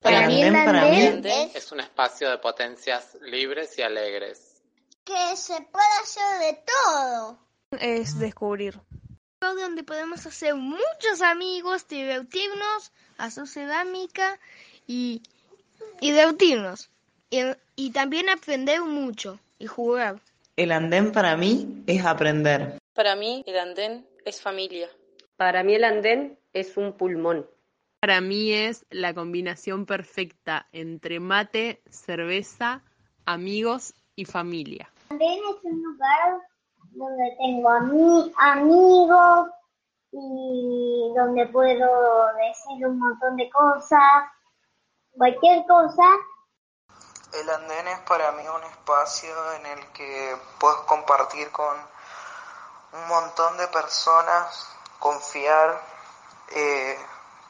Para mí, andén para mí es Es un espacio de potencias libres y alegres. que se puede hacer de todo. es descubrir. Donde podemos hacer muchos amigos, divertirnos, hacer cerámica y, y divertirnos. Y, y también aprender mucho y jugar. El andén para mí es aprender. Para mí, el andén es familia. Para mí el andén es un pulmón. Para mí es la combinación perfecta entre mate, cerveza, amigos y familia. También es un lugar donde tengo ami- amigos y donde puedo decir un montón de cosas, cualquier cosa. El andén es para mí un espacio en el que puedes compartir con un montón de personas, confiar. eh,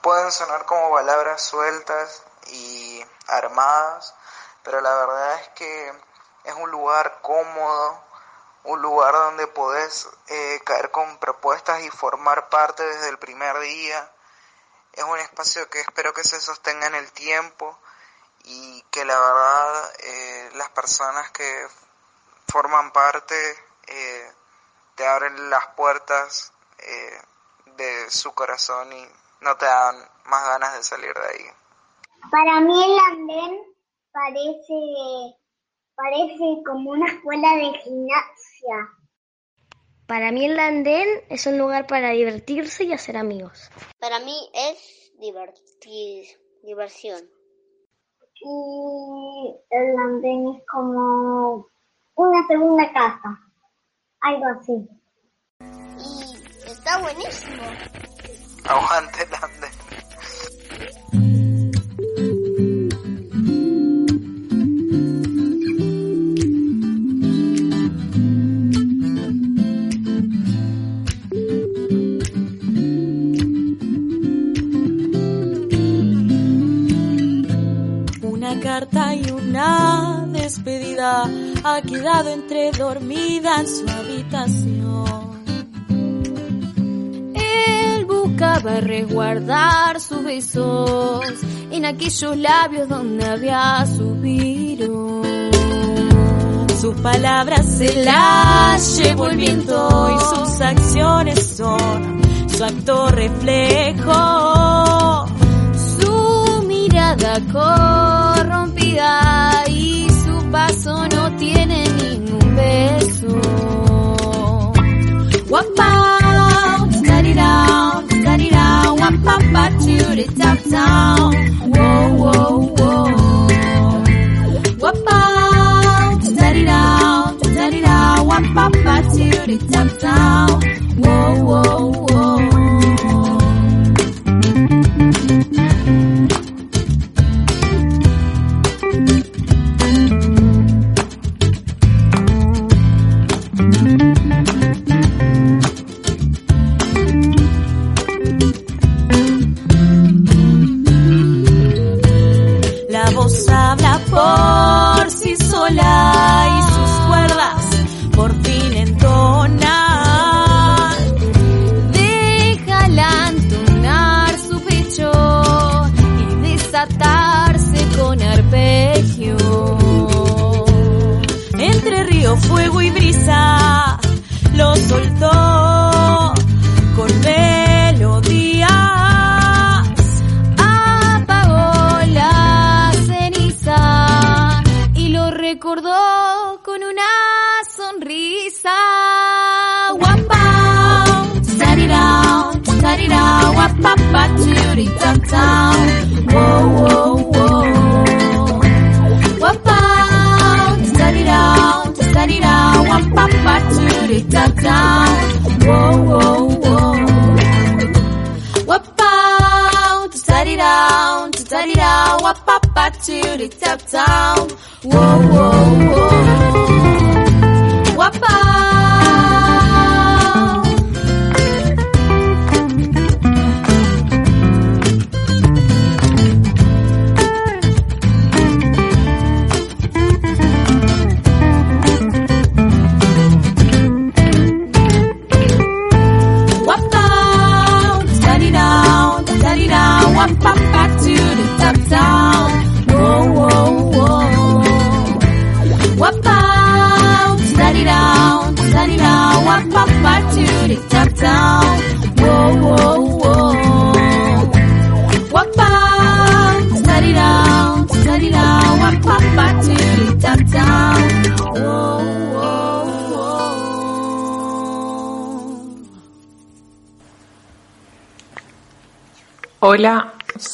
pueden sonar como palabras sueltas y armadas, pero la verdad es que es un lugar cómodo, un lugar donde podés eh, caer con propuestas y formar parte desde el primer día. Es un espacio que espero que se sostenga en el tiempo y que la verdad eh, las personas que forman parte eh, te abren las puertas de su corazón y no te dan más ganas de salir de ahí. Para mí el andén parece, parece como una escuela de gimnasia. Para mí el andén es un lugar para divertirse y hacer amigos. Para mí es divertir, diversión. Y el andén es como una segunda casa, algo así. Y está buenísimo. Aguante el. Una carta y una despedida ha quedado entre dormida en su habitación. Buscaba resguardar sus besos en aquellos labios donde había suspiro. Sus palabras se las llevó el viento y sus acciones son su acto reflejo. Su mirada corrompida y su paso no tiene ningún beso. Wapau,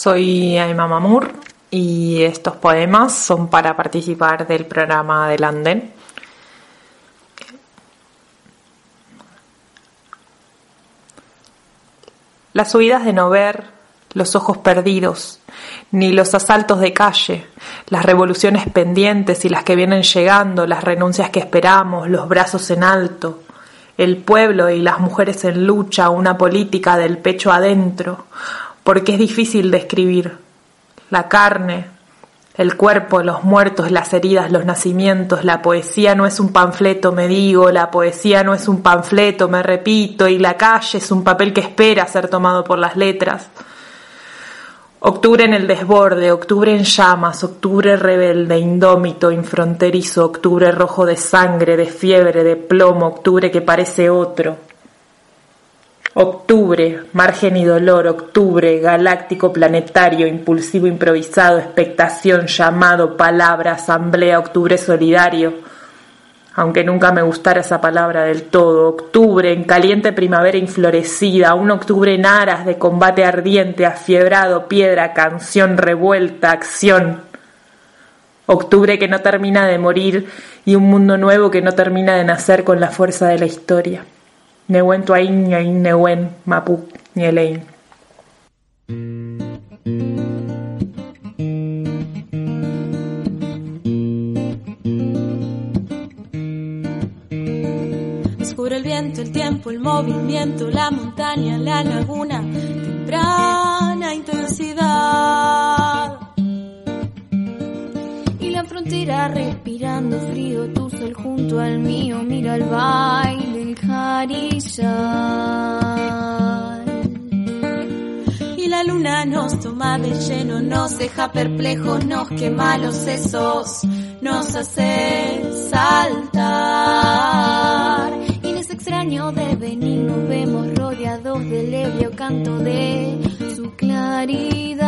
soy Aima Mamur y estos poemas son para participar del programa del Anden. Las huidas de no ver, los ojos perdidos, ni los asaltos de calle, las revoluciones pendientes y las que vienen llegando, las renuncias que esperamos, los brazos en alto, el pueblo y las mujeres en lucha, una política del pecho adentro, porque es difícil describir. La carne, el cuerpo, los muertos, las heridas, los nacimientos, la poesía no es un panfleto, me digo, la poesía no es un panfleto, me repito, y la calle es un papel que espera ser tomado por las letras. Octubre en el desborde, octubre en llamas, octubre rebelde, indómito, infronterizo, octubre rojo de sangre, de fiebre, de plomo, octubre que parece otro. Octubre, margen y dolor, octubre, galáctico, planetario, impulsivo, improvisado, expectación, llamado, palabra, asamblea, octubre solidario. Aunque nunca me gustara esa palabra del todo. Octubre, en caliente primavera inflorecida, un octubre en aras de combate ardiente, afiebrado, piedra, canción, revuelta, acción. Octubre que no termina de morir y un mundo nuevo que no termina de nacer con la fuerza de la historia. Neuen Tuain, Neuen, Mapu, Nielein. Descubre el viento, el tiempo, el movimiento, la montaña, la laguna, temprana intensidad. Y la frontera respirando frío, tu sol junto al mío, mira el baile, Y la luna nos toma de lleno, nos deja perplejos, nos quema los sesos, nos hace saltar. Y en ese extraño devenir nos vemos rodeados del ebrio canto de su claridad.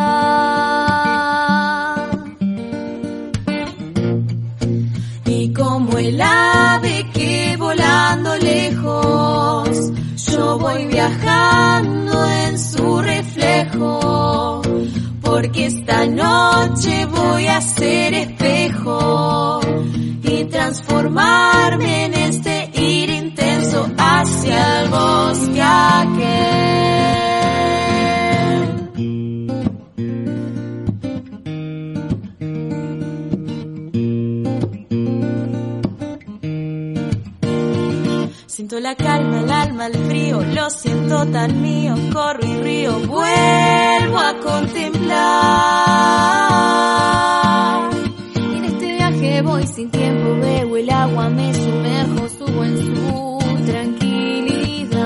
Como el ave que volando lejos, yo voy viajando en su reflejo, porque esta noche voy a ser espejo y transformarme tan mío, corro y río, vuelvo a contemplar. En este viaje voy sin tiempo, bebo el agua, me sumerjo, subo en su tranquilidad.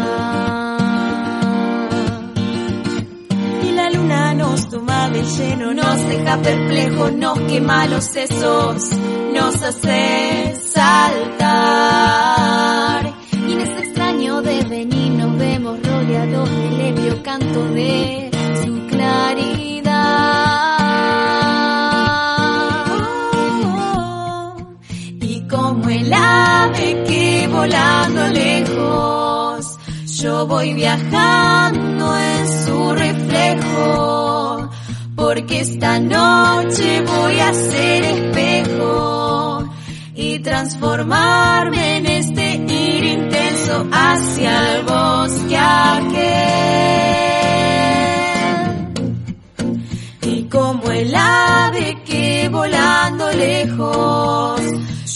Y la luna nos toma de lleno, nos deja perplejos, nos quema los sesos, nos hace de su claridad. Y como el ave que volando lejos, yo voy viajando en su reflejo, porque esta noche voy a ser espejo y transformarme en este ir intenso hacia el bosque aquel. El ave que volando lejos,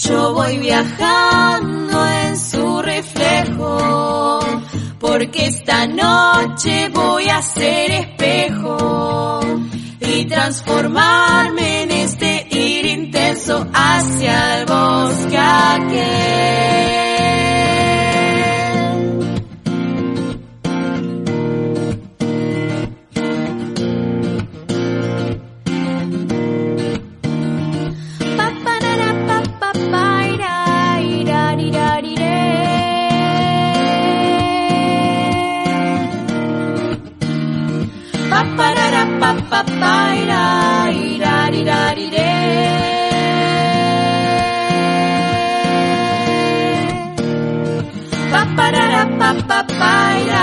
yo voy viajando en su reflejo, porque esta noche voy a ser espejo y transformarme en este ir intenso hacia el bosque aquel.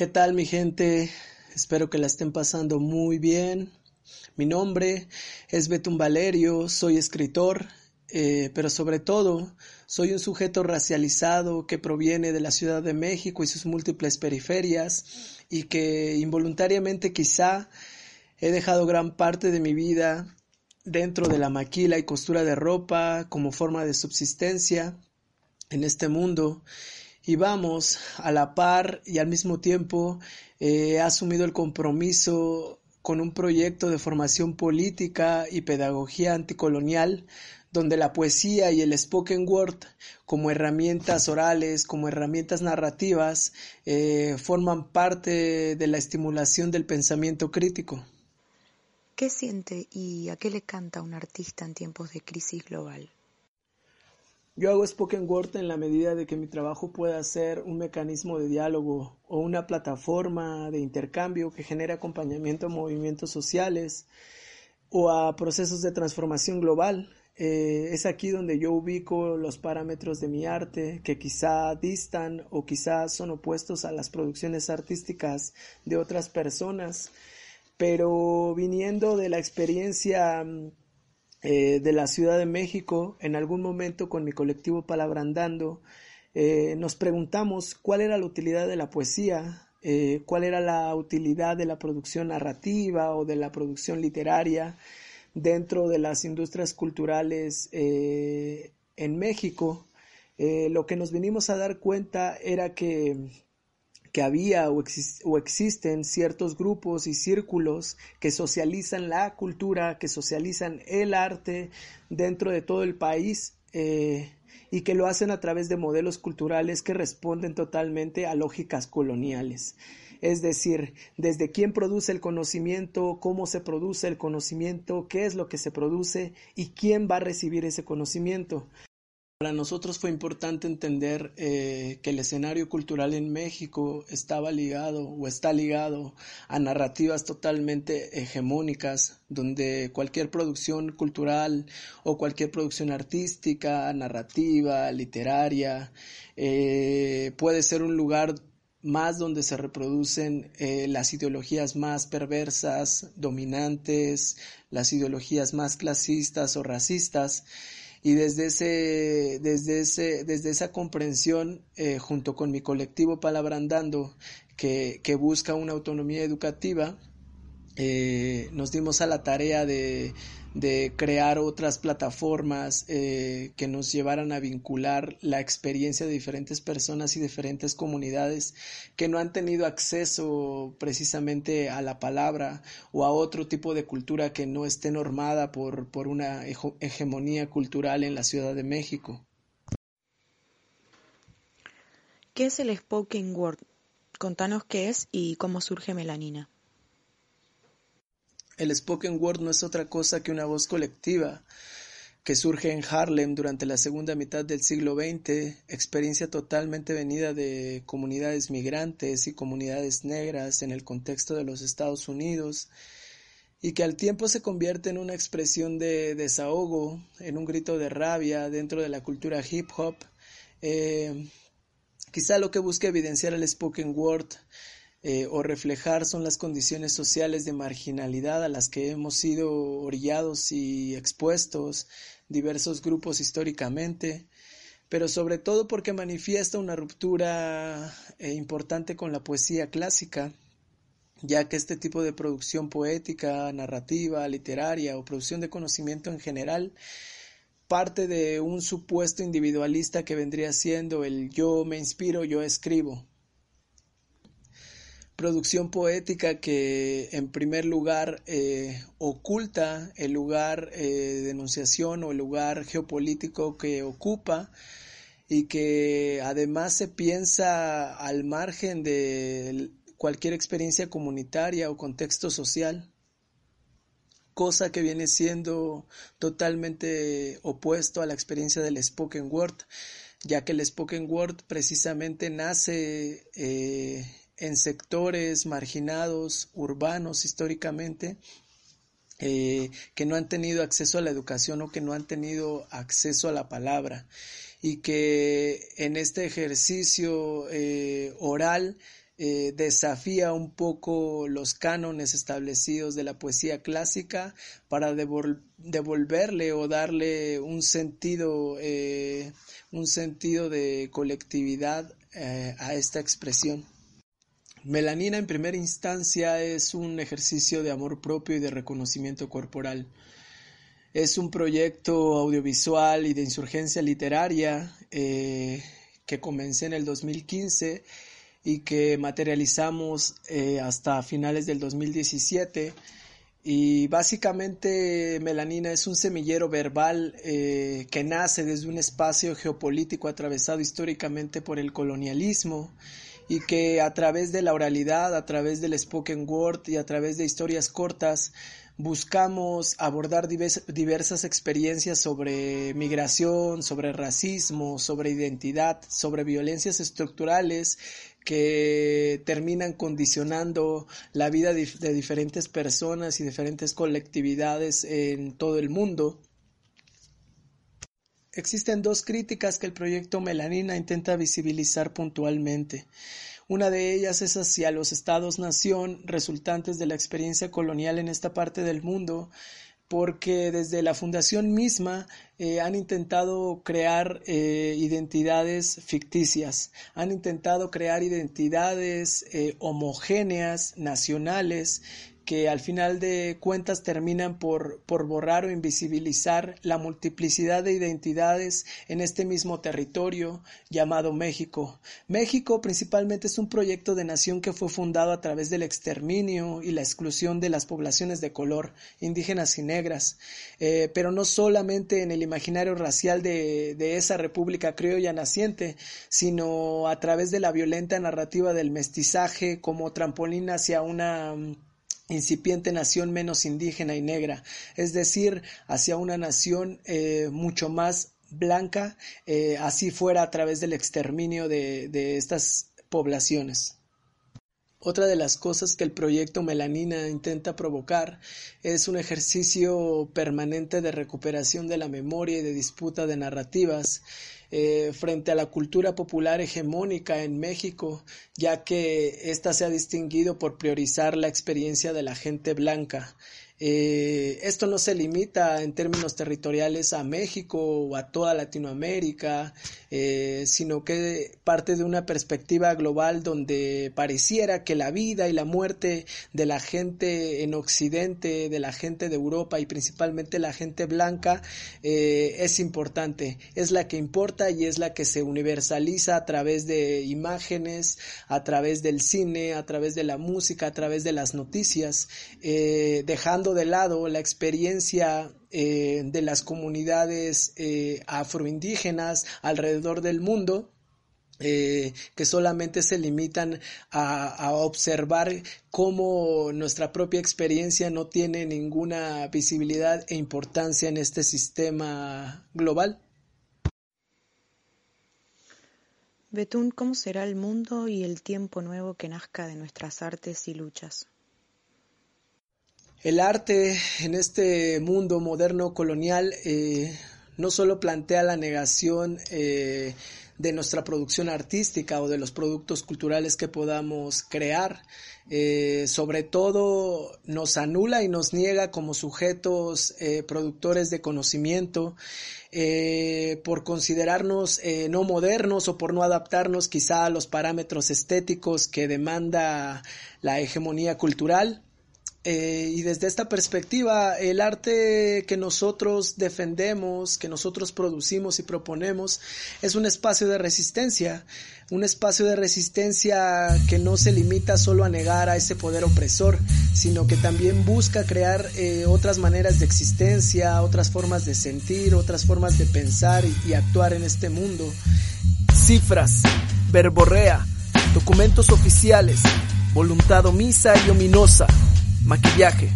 ¿Qué tal mi gente? Espero que la estén pasando muy bien. Mi nombre es Betún Valerio, soy escritor, eh, pero sobre todo soy un sujeto racializado que proviene de la Ciudad de México y sus múltiples periferias y que involuntariamente quizá he dejado gran parte de mi vida dentro de la maquila y costura de ropa como forma de subsistencia en este mundo y vamos a la par y al mismo tiempo eh, he asumido el compromiso con un proyecto de formación política y pedagogía anticolonial donde la poesía y el spoken word como herramientas orales, como herramientas narrativas, eh, forman parte de la estimulación del pensamiento crítico. ¿Qué siente y a qué le canta un artista en tiempos de crisis global? Yo hago spoken word en la medida de que mi trabajo pueda ser un mecanismo de diálogo o una plataforma de intercambio que genere acompañamiento a movimientos sociales o a procesos de transformación global. Eh, es aquí donde yo ubico los parámetros de mi arte que quizá distan o quizá son opuestos a las producciones artísticas de otras personas, pero viniendo de la experiencia mm, eh, de la Ciudad de México, en algún momento con mi colectivo Palabrandando, eh, nos preguntamos cuál era la utilidad de la poesía, eh, cuál era la utilidad de la producción narrativa o de la producción literaria dentro de las industrias culturales en México. lo que nos vinimos a dar cuenta era que que había o, existen ciertos grupos y círculos que socializan la cultura, que socializan el arte dentro de todo el país eh, y que lo hacen a través de modelos culturales que responden totalmente a lógicas coloniales. Es decir, desde quién produce el conocimiento, cómo se produce el conocimiento, qué es lo que se produce y quién va a recibir ese conocimiento. Para nosotros fue importante entender eh, que el escenario cultural en México estaba ligado o está ligado a narrativas totalmente hegemónicas, donde cualquier producción cultural o cualquier producción artística, narrativa, literaria, eh, puede ser un lugar más donde se reproducen eh, las ideologías más perversas, dominantes, las ideologías más clasistas o racistas y desde ese desde ese desde esa comprensión eh, junto con mi colectivo Palabrandando que, que busca una autonomía educativa eh, nos dimos a la tarea de de crear otras plataformas eh, que nos llevaran a vincular la experiencia de diferentes personas y diferentes comunidades que no han tenido acceso precisamente a la palabra o a otro tipo de cultura que no esté normada por, por una hegemonía cultural en la Ciudad de México. ¿Qué es el spoken word? Contanos qué es y cómo surge Melanina. El spoken word no es otra cosa que una voz colectiva que surge en Harlem durante la segunda mitad del siglo XX, experiencia totalmente venida de comunidades migrantes y comunidades negras en el contexto de los Estados Unidos, y que al tiempo se convierte en una expresión de desahogo, en un grito de rabia dentro de la cultura hip hop. Eh, quizá lo que busca evidenciar el spoken word o reflejar son las condiciones sociales de marginalidad a las que hemos sido orillados y expuestos diversos grupos históricamente, pero sobre todo porque manifiesta una ruptura eh, importante con la poesía clásica, ya que este tipo de producción poética, narrativa, literaria o producción de conocimiento en general parte de un supuesto individualista que vendría siendo el yo me inspiro, yo escribo. Producción poética que en primer lugar eh, oculta el lugar eh, de enunciación o el lugar geopolítico que ocupa y que además se piensa al margen de cualquier experiencia comunitaria o contexto social, cosa que viene siendo totalmente opuesto a la experiencia del spoken word, ya que el spoken word precisamente nace eh, en sectores marginados, urbanos históricamente, eh, que no han tenido acceso a la educación o que no han tenido acceso a la palabra y que en este ejercicio eh, oral eh, desafía un poco los cánones establecidos de la poesía clásica para devolverle o darle un sentido, un sentido de colectividad a esta expresión. Melanina en primera instancia es un ejercicio de amor propio y de reconocimiento corporal. Es un proyecto audiovisual y de insurgencia literaria eh, que comencé en el 2015 y que materializamos eh, hasta finales del 2017. Y básicamente Melanina es un semillero verbal eh, que nace desde un espacio geopolítico atravesado históricamente por el colonialismo y que a través de la oralidad, a través del spoken word y a través de historias cortas buscamos abordar diversas experiencias sobre migración, sobre racismo, sobre identidad, sobre violencias estructurales que terminan condicionando la vida de diferentes personas y diferentes colectividades en todo el mundo. Existen dos críticas que el proyecto Melanina intenta visibilizar puntualmente. Una de ellas es hacia los estados-nación resultantes de la experiencia colonial en esta parte del mundo, porque desde la fundación misma eh, han intentado crear eh, identidades ficticias, han intentado crear identidades eh, homogéneas, nacionales, que al final de cuentas terminan por, por borrar o invisibilizar la multiplicidad de identidades en este mismo territorio llamado México. México principalmente es un proyecto de nación que fue fundado a través del exterminio y la exclusión de las poblaciones de color, indígenas y negras, eh, pero no solamente en el imaginario racial de, de esa república criolla naciente, sino a través de la violenta narrativa del mestizaje como trampolín hacia una incipiente nación menos indígena y negra, es decir, hacia una nación eh, mucho más blanca, eh, así fuera a través del exterminio de, de estas poblaciones. Otra de las cosas que el proyecto Melanina intenta provocar es un ejercicio permanente de recuperación de la memoria y de disputa de narrativas eh, frente a la cultura popular hegemónica en México, ya que ésta se ha distinguido por priorizar la experiencia de la gente blanca eh, esto no se limita en términos territoriales a México o a toda Latinoamérica, eh, sino que parte de una perspectiva global donde pareciera que la vida y la muerte de la gente en Occidente, de la gente de Europa y principalmente la gente blanca eh, es importante, es la que importa y es la que se universaliza a través de imágenes, a través del cine, a través de la música, a través de las noticias, dejando de lado la experiencia eh, de las comunidades eh, afroindígenas alrededor del mundo, eh, que solamente se limitan a, observar cómo nuestra propia experiencia no tiene ninguna visibilidad e importancia en este sistema global. Betún, ¿cómo será el mundo y el tiempo nuevo que nazca de nuestras artes y luchas? El arte en este mundo moderno colonial eh, no solo plantea la negación eh, de nuestra producción artística o de los productos culturales que podamos crear, eh, sobre todo nos anula y nos niega como sujetos productores de conocimiento por considerarnos no modernos o por no adaptarnos quizá a los parámetros estéticos que demanda la hegemonía cultural. Eh, y desde esta perspectiva, el arte que nosotros defendemos, que nosotros producimos y proponemos, es un espacio de resistencia, un espacio de resistencia que no se limita solo a negar a ese poder opresor, sino que también busca crear eh, otras maneras de existencia, otras formas de sentir, otras formas de pensar y, y actuar en este mundo. Cifras, verborrea, documentos oficiales, voluntad omisa y ominosa Maquillaje.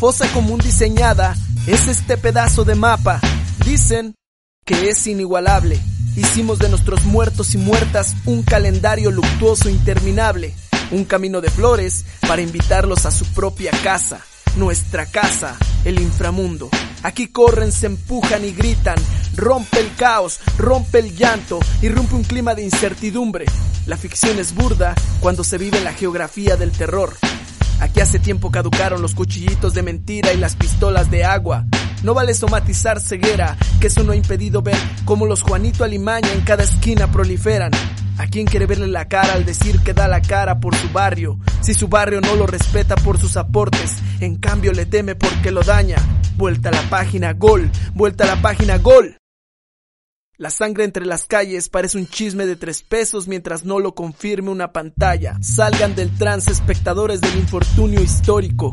Fosa común diseñada es este pedazo de mapa. Dicen que es inigualable. Hicimos de nuestros muertos y muertas un calendario luctuoso interminable, un camino de flores para invitarlos a su propia casa, nuestra casa, el inframundo. Aquí corren, se empujan y gritan, rompe el caos, rompe el llanto, irrumpe un clima de incertidumbre. La ficción es burda cuando se vive la geografía del terror. Aquí hace tiempo caducaron los cuchillitos de mentira y las pistolas de agua. No vale somatizar ceguera, que eso no ha impedido ver cómo los Juanito Alimaña en cada esquina proliferan. ¿A quién quiere verle la cara al decir que da la cara por su barrio? Si su barrio no lo respeta por sus aportes, en cambio le teme porque lo daña. Vuelta a la página, gol. Vuelta a la página, gol. La sangre entre las calles parece un chisme de tres pesos mientras no lo confirme una pantalla. Salgan del trance espectadores del infortunio histórico.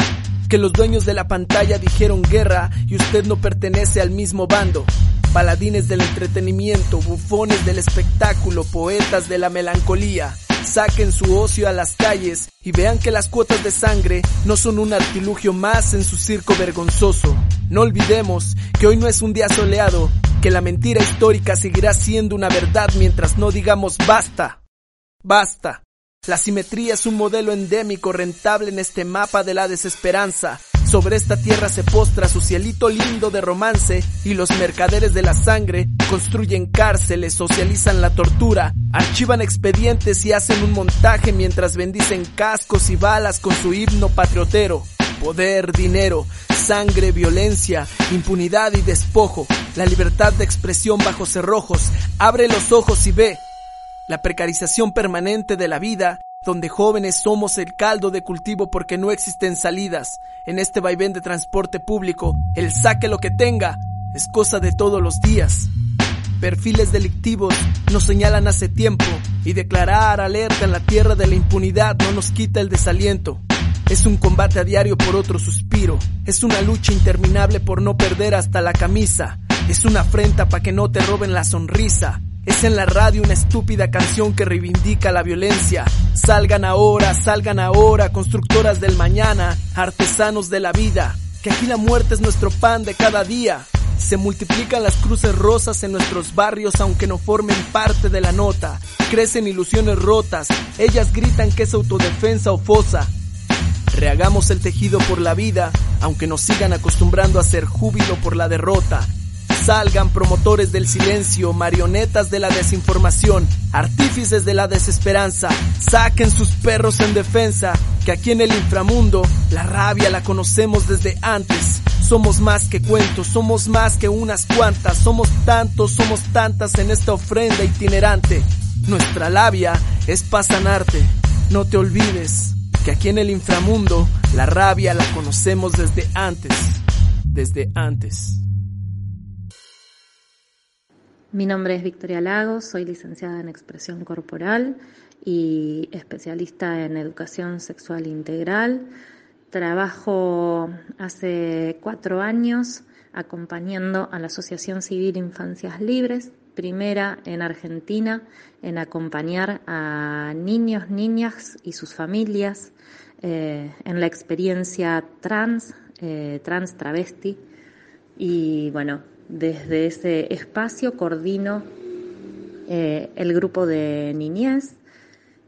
Que los dueños de la pantalla dijeron guerra y usted no pertenece al mismo bando. Paladines del entretenimiento, bufones del espectáculo, poetas de la melancolía. Saquen su ocio a las calles y vean que las cuotas de sangre no son un artilugio más en su circo vergonzoso. No olvidemos que hoy no es un día soleado, que la mentira histórica seguirá siendo una verdad mientras no digamos basta. Basta. La simetría es un modelo endémico rentable en este mapa de la desesperanza. Sobre esta tierra se postra su cielito lindo de romance y los mercaderes de la sangre construyen cárceles, socializan la tortura, archivan expedientes y hacen un montaje mientras bendicen cascos y balas con su himno patriotero. Poder, dinero, sangre, violencia, impunidad y despojo. La libertad de expresión bajo cerrojos. Abre los ojos y ve la precarización permanente de la vida, donde jóvenes somos el caldo de cultivo porque no existen salidas. En este vaivén de transporte público, el saque lo que tenga es cosa de todos los días. Perfiles delictivos nos señalan hace tiempo y declarar alerta en la tierra de la impunidad no nos quita el desaliento. Es un combate a diario por otro suspiro, es una lucha interminable por no perder hasta la camisa, es una afrenta para que no te roben la sonrisa, es en la radio una estúpida canción que reivindica la violencia. Salgan ahora, salgan ahora, constructoras del mañana, artesanos de la vida. Que aquí la muerte es nuestro pan de cada día. Se multiplican las cruces rosas en nuestros barrios aunque no formen parte de la nota. Crecen ilusiones rotas. Ellas gritan que es autodefensa o fosa. Rehagamos el tejido por la vida, aunque nos sigan acostumbrando a ser júbilo por la derrota. Salgan promotores del silencio, marionetas de la desinformación, artífices de la desesperanza. Saquen sus perros en defensa, que aquí en el inframundo la rabia la conocemos desde antes. Somos más que cuentos, somos más que unas cuantas, somos tantos, somos tantas en esta ofrenda itinerante. Nuestra labia es pasanarte, no te olvides que aquí en el inframundo la rabia la conocemos desde antes, desde antes. Mi nombre es Victoria Lagos, soy licenciada en expresión corporal y especialista en educación sexual integral. Trabajo hace cuatro años acompañando a la Asociación Civil Infancias Libres, primera en Argentina en acompañar a niños, niñas y sus familias eh, en la experiencia trans, eh, trans travesti. Y bueno, desde ese espacio coordino eh, el grupo de niñez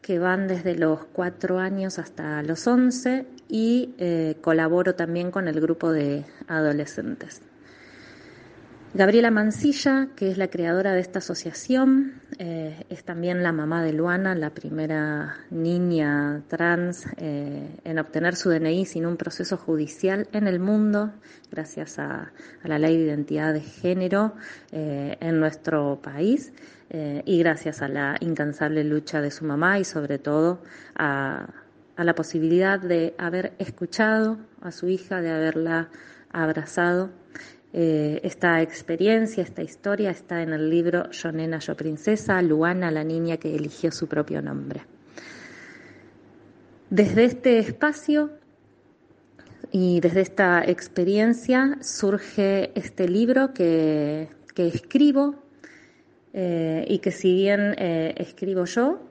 que van desde los cuatro años hasta los once y eh, colaboro también con el grupo de adolescentes. Gabriela Mancilla, que es la creadora de esta asociación, eh, es también la mamá de Luana, la primera niña trans eh, en obtener su DNI sin un proceso judicial en el mundo, gracias a, la ley de identidad de género eh, en nuestro país y gracias a la incansable lucha de su mamá y sobre todo a la posibilidad de haber escuchado a su hija, de haberla abrazado eh, esta experiencia, esta historia está en el libro Yo Nena, Yo Princesa, Luana, la niña que eligió su propio nombre. Desde este espacio y desde esta experiencia surge este libro que, escribo eh, y que si bien eh, escribo yo,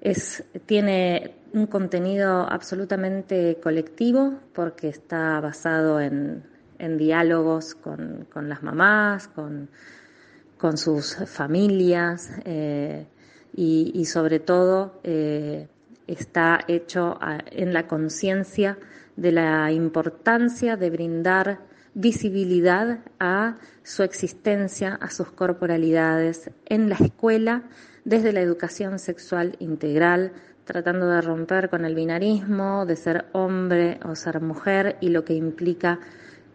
es, tiene un contenido absolutamente colectivo porque está basado en, en diálogos con, las mamás, con, sus familias eh, y, sobre todo eh, está hecho en la conciencia de la importancia de brindar visibilidad a su existencia, a sus corporalidades en la escuela desde la educación sexual integral, tratando de romper con el binarismo, de ser hombre o ser mujer y lo que implica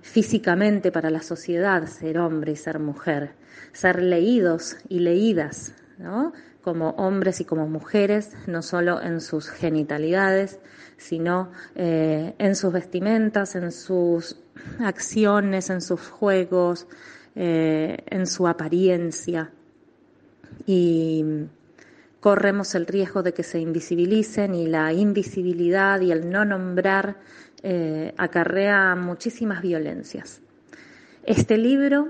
físicamente para la sociedad ser hombre y ser mujer, ser leídos y leídas, ¿no? como hombres y como mujeres, no solo en sus genitalidades, sino eh, en sus vestimentas, en sus acciones, en sus juegos, eh, en su apariencia. Y corremos el riesgo de que se invisibilicen y la invisibilidad y el no nombrar eh, acarrea muchísimas violencias. Este libro,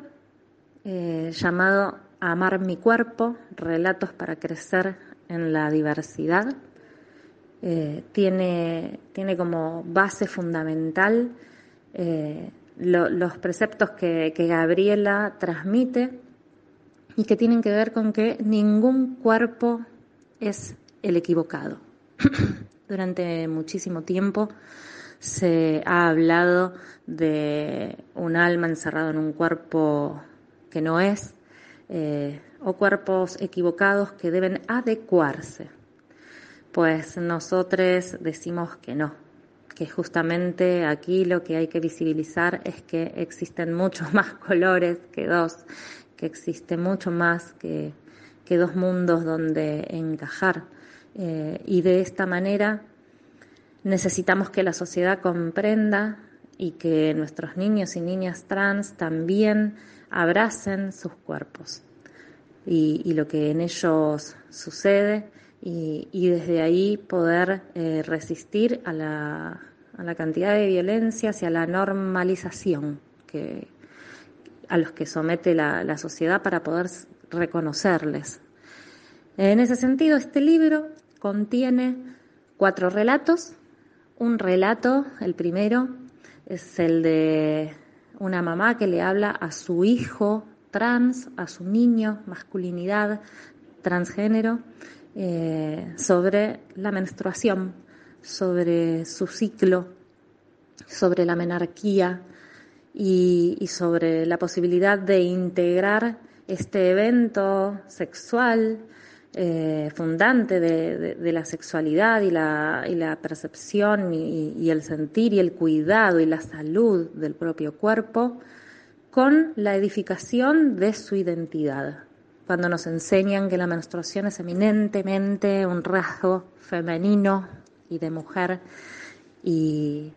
eh, llamado Amar mi cuerpo, Relatos para crecer en la diversidad, eh, tiene, como base fundamental los preceptos que Gabriela transmite y que tienen que ver con que ningún cuerpo es el equivocado. Durante muchísimo tiempo se ha hablado de un alma encerrado en un cuerpo que no es, eh, o cuerpos equivocados que deben adecuarse. Pues nosotros decimos que no, que justamente aquí lo que hay que visibilizar es que existen muchos más colores que dos, que existe mucho más que, dos mundos donde encajar. Eh, y de esta manera Necesitamos que la sociedad comprenda y que nuestros niños y niñas trans también abracen sus cuerpos y, lo que en ellos sucede y, desde ahí poder eh, resistir a la, cantidad de violencias y a la normalización que, a los que somete la sociedad para poder reconocerles. En ese sentido, este libro contiene cuatro relatos un relato, el primero, es el de una mamá que le habla a su hijo trans, a su niño, masculinidad, transgénero, eh, sobre la menstruación, sobre su ciclo, sobre la menarquía y, y sobre la posibilidad de integrar este evento sexual eh, fundante de, la sexualidad y la, percepción y, el sentir y el cuidado y la salud del propio cuerpo con la edificación de su identidad. Cuando nos enseñan que la menstruación es eminentemente un rasgo femenino y de mujer y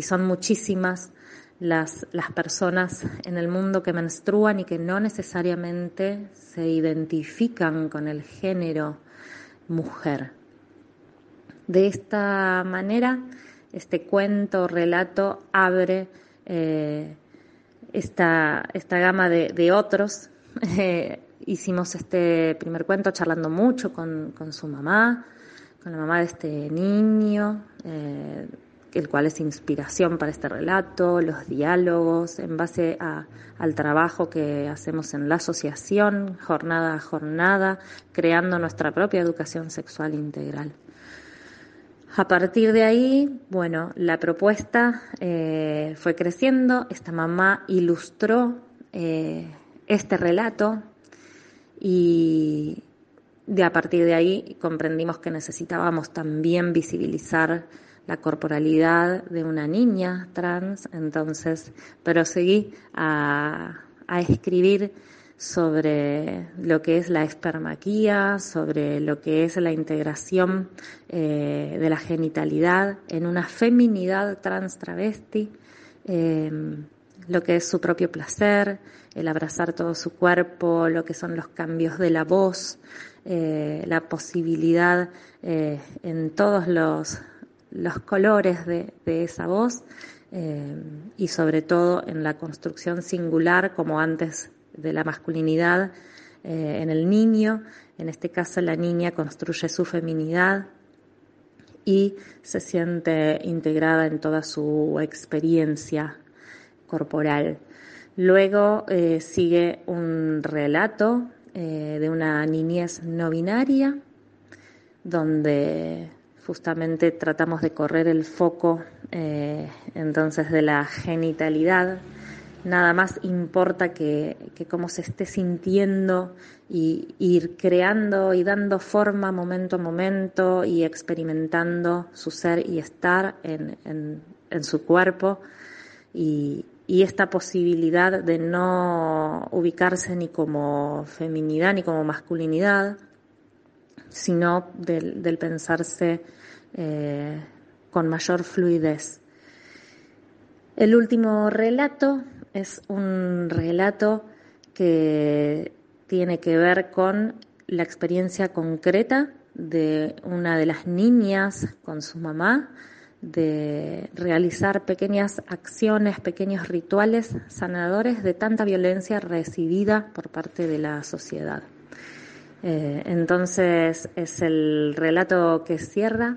son muchísimas las, las personas en el mundo que menstruan y que no necesariamente se identifican con el género mujer. De esta manera, este cuento, relato, abre eh, esta, esta, gama de, otros. Eh, hicimos este primer cuento charlando mucho con, con, su mamá, con la mamá de este niño. Eh, el cual es inspiración para este relato, los diálogos, en base al trabajo que hacemos en la asociación, jornada a jornada, creando nuestra propia educación sexual integral. A partir de ahí, bueno, la propuesta eh, fue creciendo, esta mamá ilustró eh, este relato y de a partir de ahí comprendimos que necesitábamos también visibilizar la corporalidad de una niña trans, entonces proseguí a, a escribir sobre lo que es la espermaquía, sobre lo que es la integración eh, de la genitalidad en una feminidad trans travesti, eh, lo que es su propio placer, el abrazar todo su cuerpo, lo que son los cambios de la voz, eh, la posibilidad en todos los, los colores de, esa voz y sobre todo en la construcción singular como antes de la masculinidad eh, en el niño. En este caso la niña construye su feminidad y se siente integrada en toda su experiencia corporal. Luego eh, sigue un relato eh, de una niñez no binaria, donde justamente tratamos de correr el foco entonces de la genitalidad. Nada más importa que, cómo se esté sintiendo y ir creando y dando forma momento a momento y experimentando su ser y estar en, en, su cuerpo. Y, esta posibilidad de no ubicarse ni como feminidad ni como masculinidad, sino del, pensarse eh, con mayor fluidez. El último relato es un relato que tiene que ver con la experiencia concreta de una de las niñas con su mamá de realizar pequeñas acciones, pequeños rituales sanadores de tanta violencia recibida por parte de la sociedad. Eh, entonces es el relato que cierra,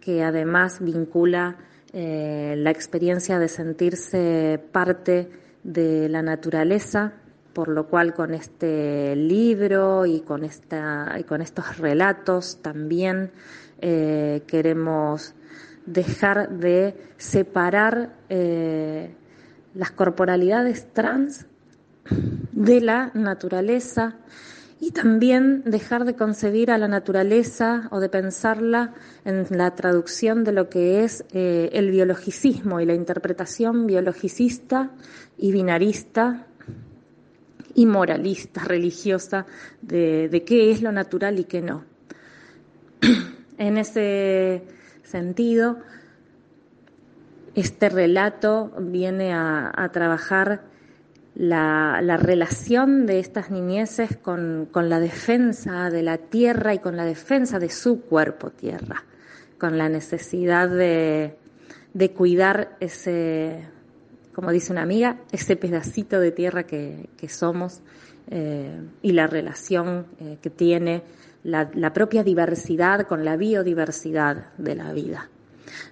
que además vincula eh, la experiencia de sentirse parte de la naturaleza, por lo cual con este libro y con, esta, y con estos relatos también eh, queremos dejar de separar las corporalidades trans de la naturaleza y también dejar de concebir a la naturaleza o de pensarla en la traducción de lo que es eh, el biologicismo y la interpretación biologicista y binarista y moralista, religiosa, de, de qué es lo natural y qué no. en ese sentido, este relato viene a, a trabajar la, la, relación de estas niñeces con, con, la defensa de la tierra y con la defensa de su cuerpo tierra, con la necesidad de, de cuidar ese, como dice una amiga, ese pedacito de tierra que, que somos eh, y la relación eh, que tiene la, la propia diversidad con la biodiversidad de la vida.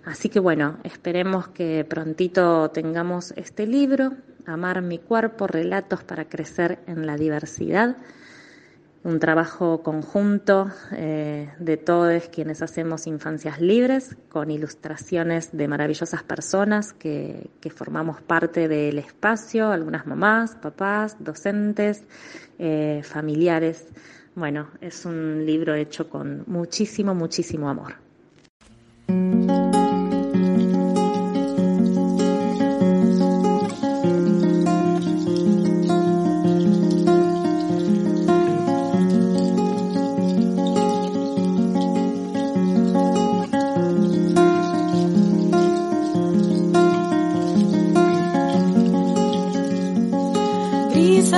Así que bueno, esperemos que prontito tengamos este libro, Amar mi cuerpo, relatos para crecer en la diversidad. Un trabajo conjunto eh, de todos quienes hacemos infancias libres, con ilustraciones de maravillosas personas que, formamos parte del espacio, algunas mamás, papás, docentes, eh, familiares. Bueno, es un libro hecho con muchísimo, muchísimo amor.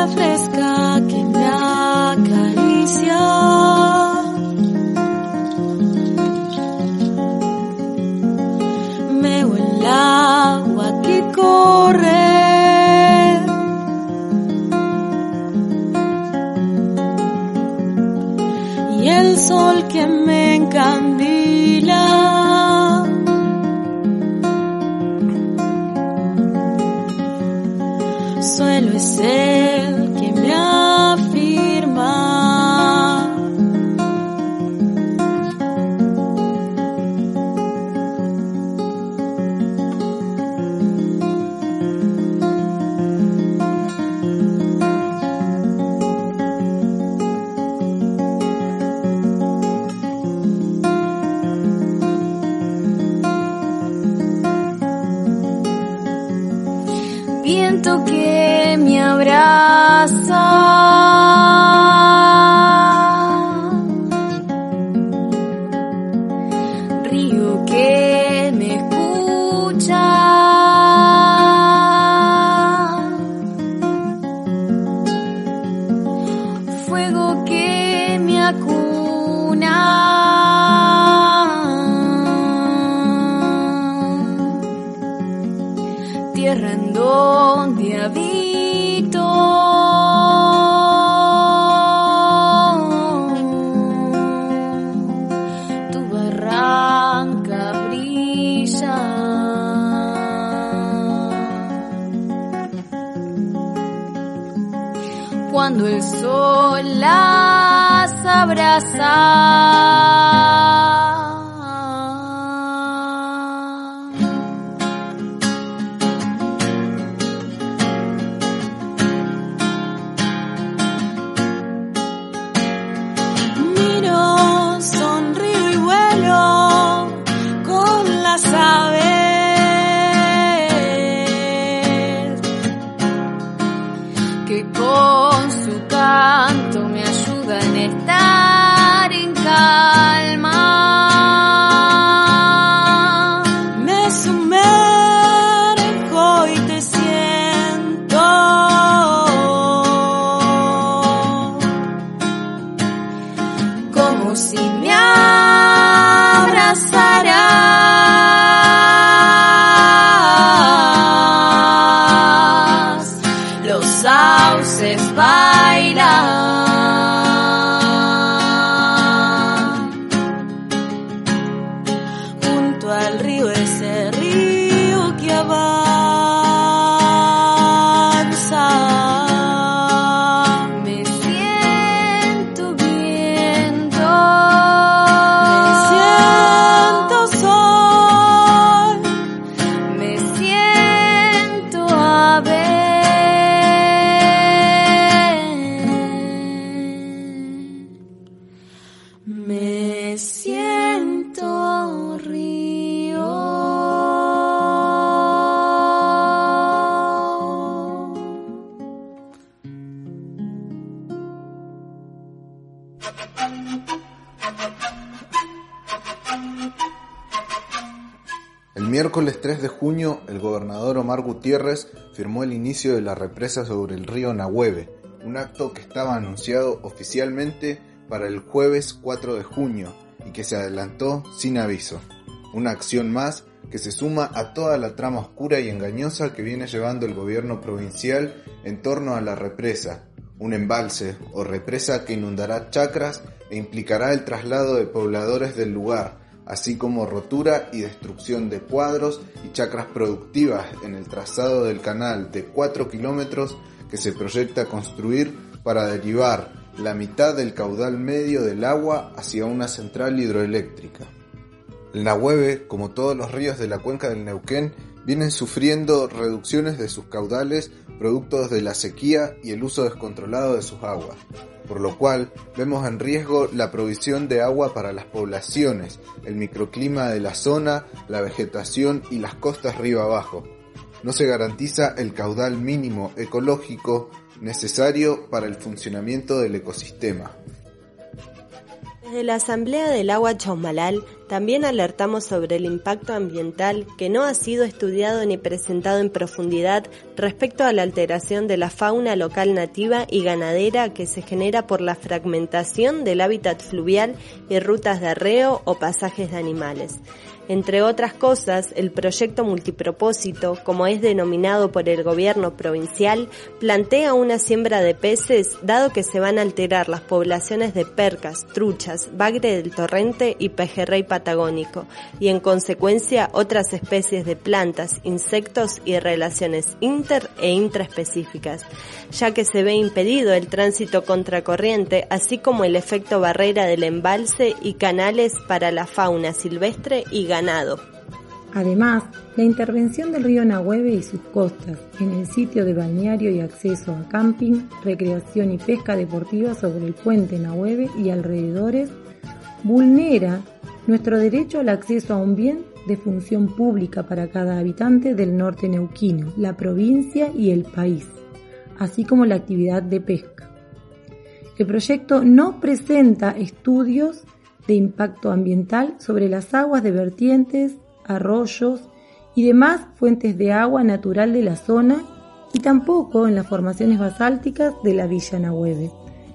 Fresca las abraza. El miércoles 3 de junio, el gobernador Omar Gutiérrez firmó el inicio de la represa sobre el río Nahueve, un acto que estaba anunciado oficialmente para el jueves 4 de junio y que se adelantó sin aviso. Una acción más que se suma a toda la trama oscura y engañosa que viene llevando el gobierno provincial en torno a la represa, un embalse o represa que inundará chacras e implicará el traslado de pobladores del lugar, así como rotura y destrucción de cuadros y chacras productivas en el trazado del canal de 4 kilómetros que se proyecta construir para derivar la mitad del caudal medio del agua hacia una central hidroeléctrica. El Nahueve, como todos los ríos de la cuenca del Neuquén, vienen sufriendo reducciones de sus caudales productos de la sequía y el uso descontrolado de sus aguas, por lo cual vemos en riesgo la provisión de agua para las poblaciones, el microclima de la zona, la vegetación y las costas río abajo. No se garantiza el caudal mínimo ecológico necesario para el funcionamiento del ecosistema. Desde la Asamblea del Agua Chaumalal también alertamos sobre el impacto ambiental que no ha sido estudiado ni presentado en profundidad respecto a la alteración de la fauna local nativa y ganadera que se genera por la fragmentación del hábitat fluvial y rutas de arreo o pasajes de animales. Entre otras cosas, el proyecto multipropósito, como es denominado por el gobierno provincial, plantea una siembra de peces dado que se van a alterar las poblaciones de percas, truchas, bagre del torrente y pejerrey patagónico, y en consecuencia otras especies de plantas, insectos y relaciones inter e intraespecíficas, ya que se ve impedido el tránsito contracorriente, así como el efecto barrera del embalse y canales para la fauna silvestre y Además, la intervención del río Nahueve y sus costas en el sitio de balneario y acceso a camping, recreación y pesca deportiva sobre el puente Nahueve y alrededores vulnera nuestro derecho al acceso a un bien de función pública para cada habitante del norte neuquino, la provincia y el país, así como la actividad de pesca. El proyecto no presenta estudios de impacto ambiental sobre las aguas de vertientes, arroyos y demás fuentes de agua natural de la zona y tampoco en las formaciones basálticas de la Villa Nahueve,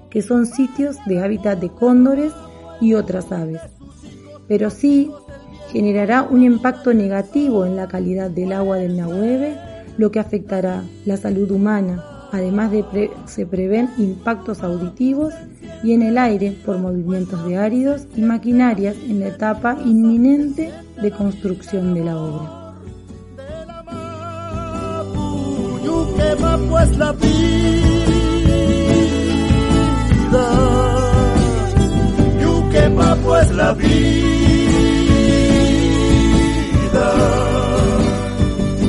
que son sitios de hábitat de cóndores y otras aves. Pero sí generará un impacto negativo en la calidad del agua del Nahueve, lo que afectará la salud humana. Además de se prevén impactos auditivos y en el aire por movimientos de áridos y maquinarias en la etapa inminente de construcción de la obra. pues la pues la vida,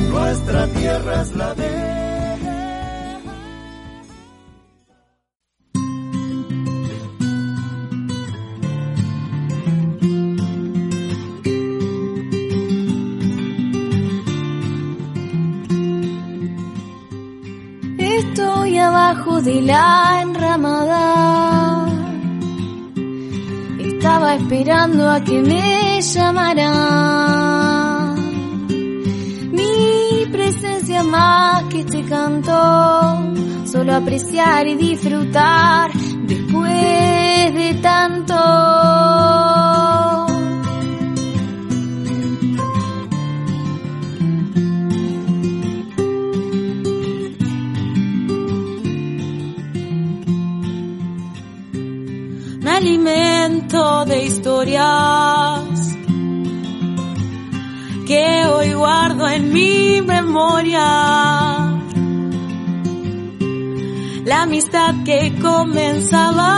nuestra tierra es la de de la enramada. Estaba esperando a que me llamara. Mi presencia más que este canto, solo apreciar y disfrutar después de tanto. Alimento de historias que hoy guardo en mi memoria. La amistad que comenzaba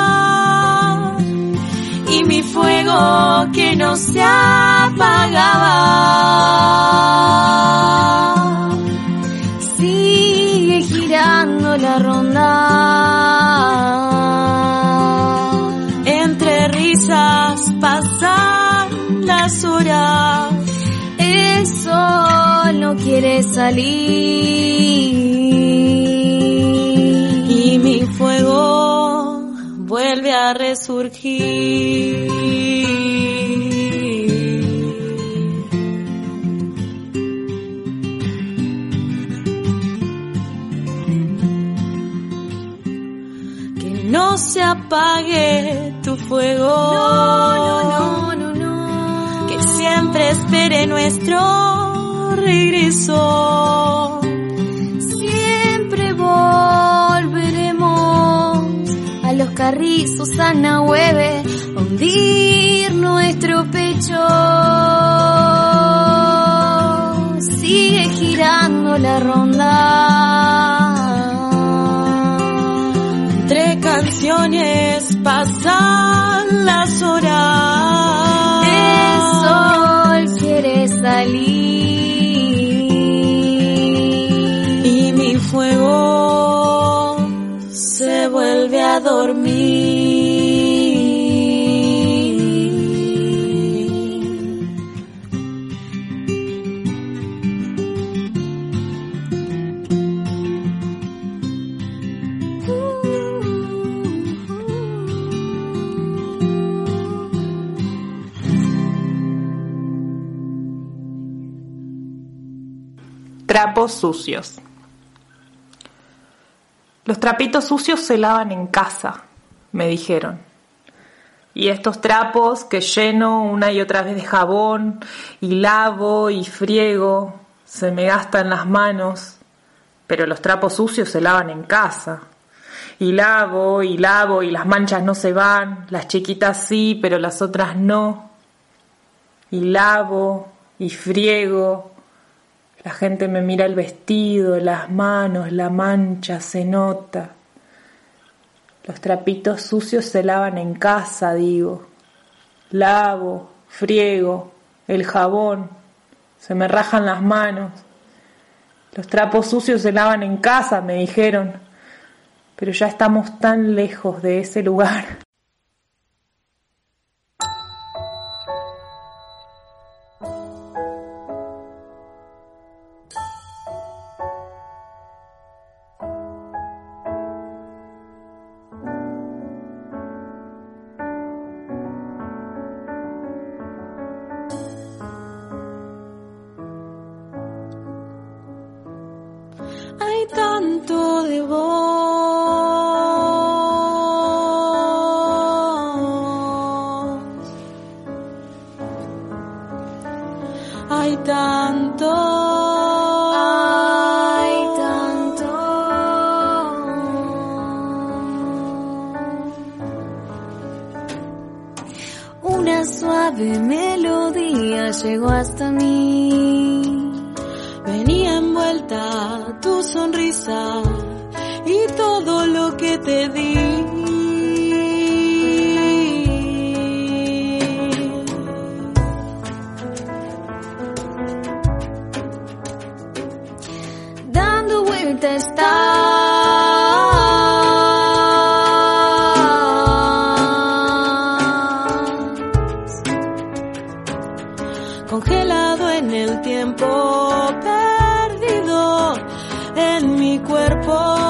y mi fuego que no se apagaba. Sigue girando la ronda horas, el sol no quiere salir y mi fuego vuelve a resurgir. Que no se apague tu fuego. No, no, no, siempre espere nuestro regreso. Siempre volveremos a los carrizos a Nahueve, hundir nuestro pecho. Sigue girando la ronda entre canciones pasan quiere Trapos sucios. Los trapitos sucios se lavan en casa, me dijeron. Y estos trapos que lleno una y otra vez de jabón y lavo y friego, se me gastan las manos, pero los trapos sucios se lavan en casa. Y lavo y lavo y las manchas no se van, las chiquitas sí, pero las otras no. Y lavo y friego la gente me mira el vestido, las manos, la mancha, se nota. Los trapitos sucios se lavan en casa, digo. Lavo, friego, el jabón, se me rajan las manos. Los trapos sucios se lavan en casa, me dijeron, pero ya estamos tan lejos de ese lugar. Congelado en el tiempo, perdido en mi cuerpo.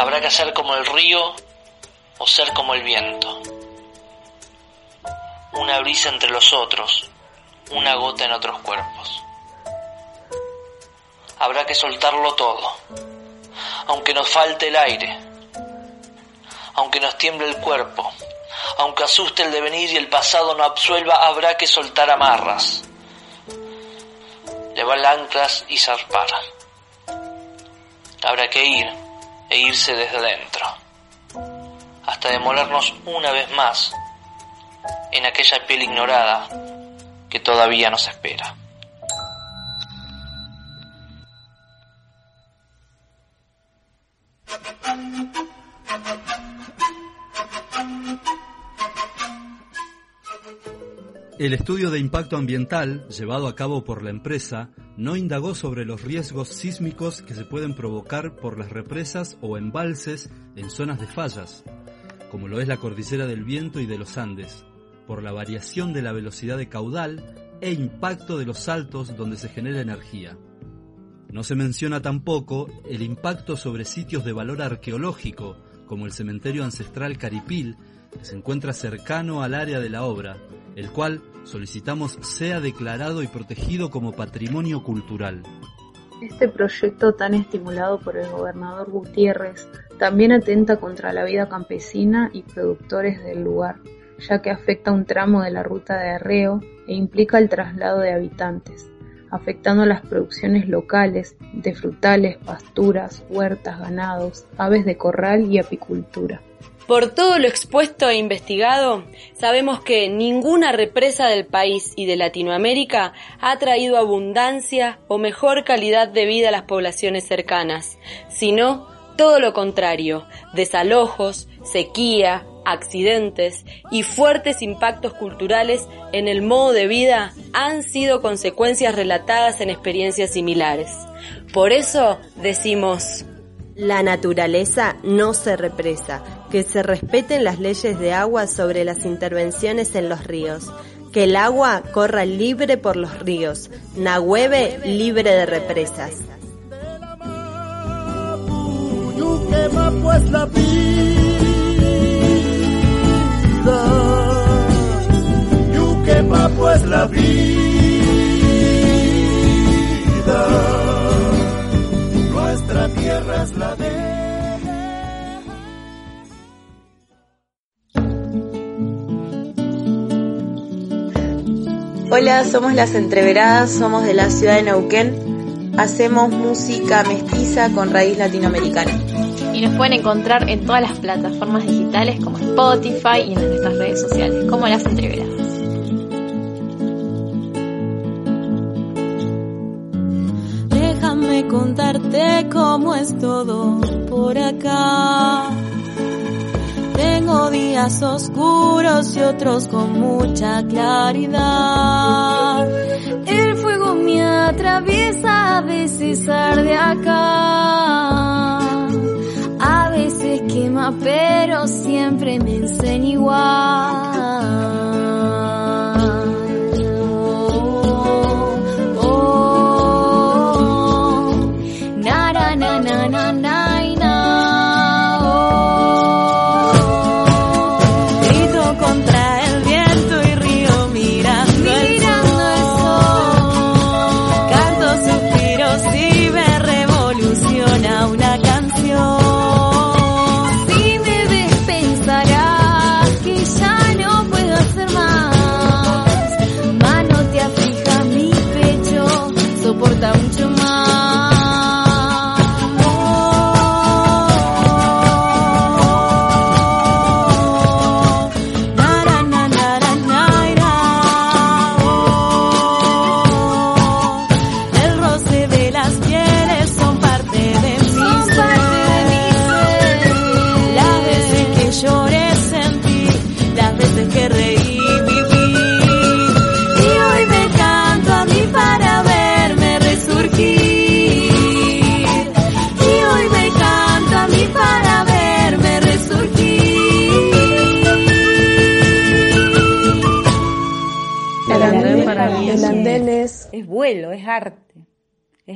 Habrá que ser como el río o ser como el viento. Una brisa entre los otros, una gota en otros cuerpos. Habrá que soltarlo todo, aunque nos falte el aire, aunque nos tiemble el cuerpo, aunque asuste el devenir y el pasado no absuelva, habrá que soltar amarras, levar anclas y zarpar. Habrá que ir e irse desde dentro, hasta demolernos una vez más en aquella piel ignorada que todavía nos espera. El estudio de impacto ambiental, llevado a cabo por la empresa, no indagó sobre los riesgos sísmicos que se pueden provocar por las represas o embalses en zonas de fallas, como lo es la cordillera del viento y de los Andes, por la variación de la velocidad de caudal e impacto de los saltos donde se genera energía. No se menciona tampoco el impacto sobre sitios de valor arqueológico, como el cementerio ancestral Caripil, que se encuentra cercano al área de la obra, el cual solicitamos sea declarado y protegido como patrimonio cultural. Este proyecto tan estimulado por el gobernador Gutiérrez también atenta contra la vida campesina y productores del lugar, ya que afecta un tramo de la ruta de arreo e implica el traslado de habitantes, afectando las producciones locales de frutales, pasturas, huertas, ganados, aves de corral y apicultura. Por todo lo expuesto e investigado, sabemos que ninguna represa del país y de Latinoamérica ha traído abundancia o mejor calidad de vida a las poblaciones cercanas, sino todo lo contrario, desalojos, sequía, accidentes y fuertes impactos culturales en el modo de vida han sido consecuencias relatadas en experiencias similares. Por eso decimos, La naturaleza no se represa, que se respeten las leyes de agua sobre las intervenciones en los ríos, que el agua corra libre por los ríos, Nahueve libre de represas. pues pues la vida. Nuestra tierra es la Hola, somos las Entreveradas, somos de la ciudad de Neuquén. Hacemos música mestiza con raíz latinoamericana. Y nos pueden encontrar en todas las plataformas digitales como Spotify y en nuestras redes sociales, como las Entreveradas. Déjame contarte cómo es todo por acá. Tengo días oscuros y otros con mucha claridad. El fuego me atraviesa, a veces arde acá. A veces quema, pero siempre me enseña igual.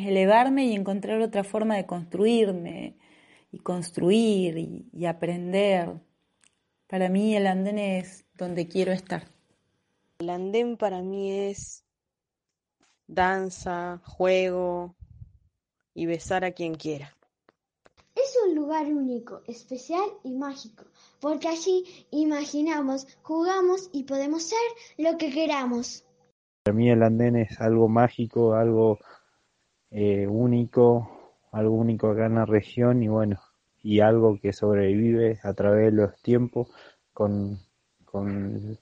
Es elevarme y encontrar otra forma de construirme y construir y, y aprender. Para mí el andén es donde quiero estar. El andén para mí es danza, juego y besar a quien quiera. Es un lugar único, especial y mágico, porque allí imaginamos, jugamos y podemos ser lo que queramos. Para mí el andén es algo mágico, algo eh, único, algo único acá en la región y bueno, y algo que sobrevive a través de los tiempos con, con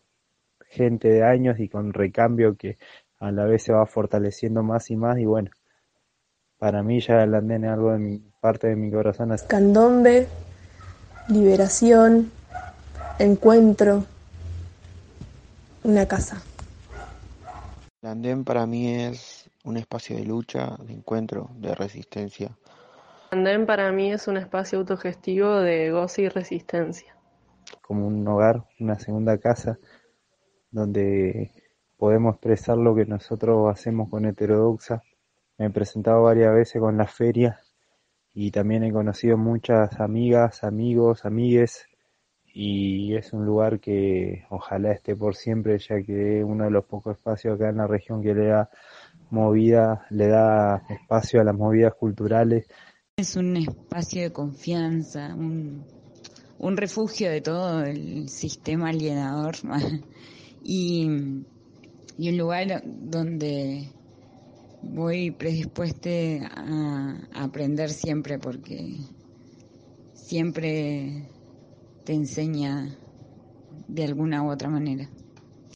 gente de años y con recambio que a la vez se va fortaleciendo más y más y bueno, para mí ya el andén es algo de mi parte de mi corazón. así- candombe, liberación, encuentro, una casa. El andén para mí es un espacio de lucha, de encuentro, de resistencia. Andén para mí es un espacio autogestivo de goce y resistencia. como un hogar, una segunda casa, donde podemos expresar lo que nosotros hacemos con Heterodoxa. Me he presentado varias veces con la feria y también he conocido muchas amigas, amigos, amigues y es un lugar que ojalá esté por siempre ya que es uno de los pocos espacios acá en la región que le da movida, le da espacio a las movidas culturales Es un espacio de confianza, un, un refugio de todo el sistema alienador y, y un lugar donde voy predispuesta a, a aprender siempre porque siempre te enseña de alguna u otra manera.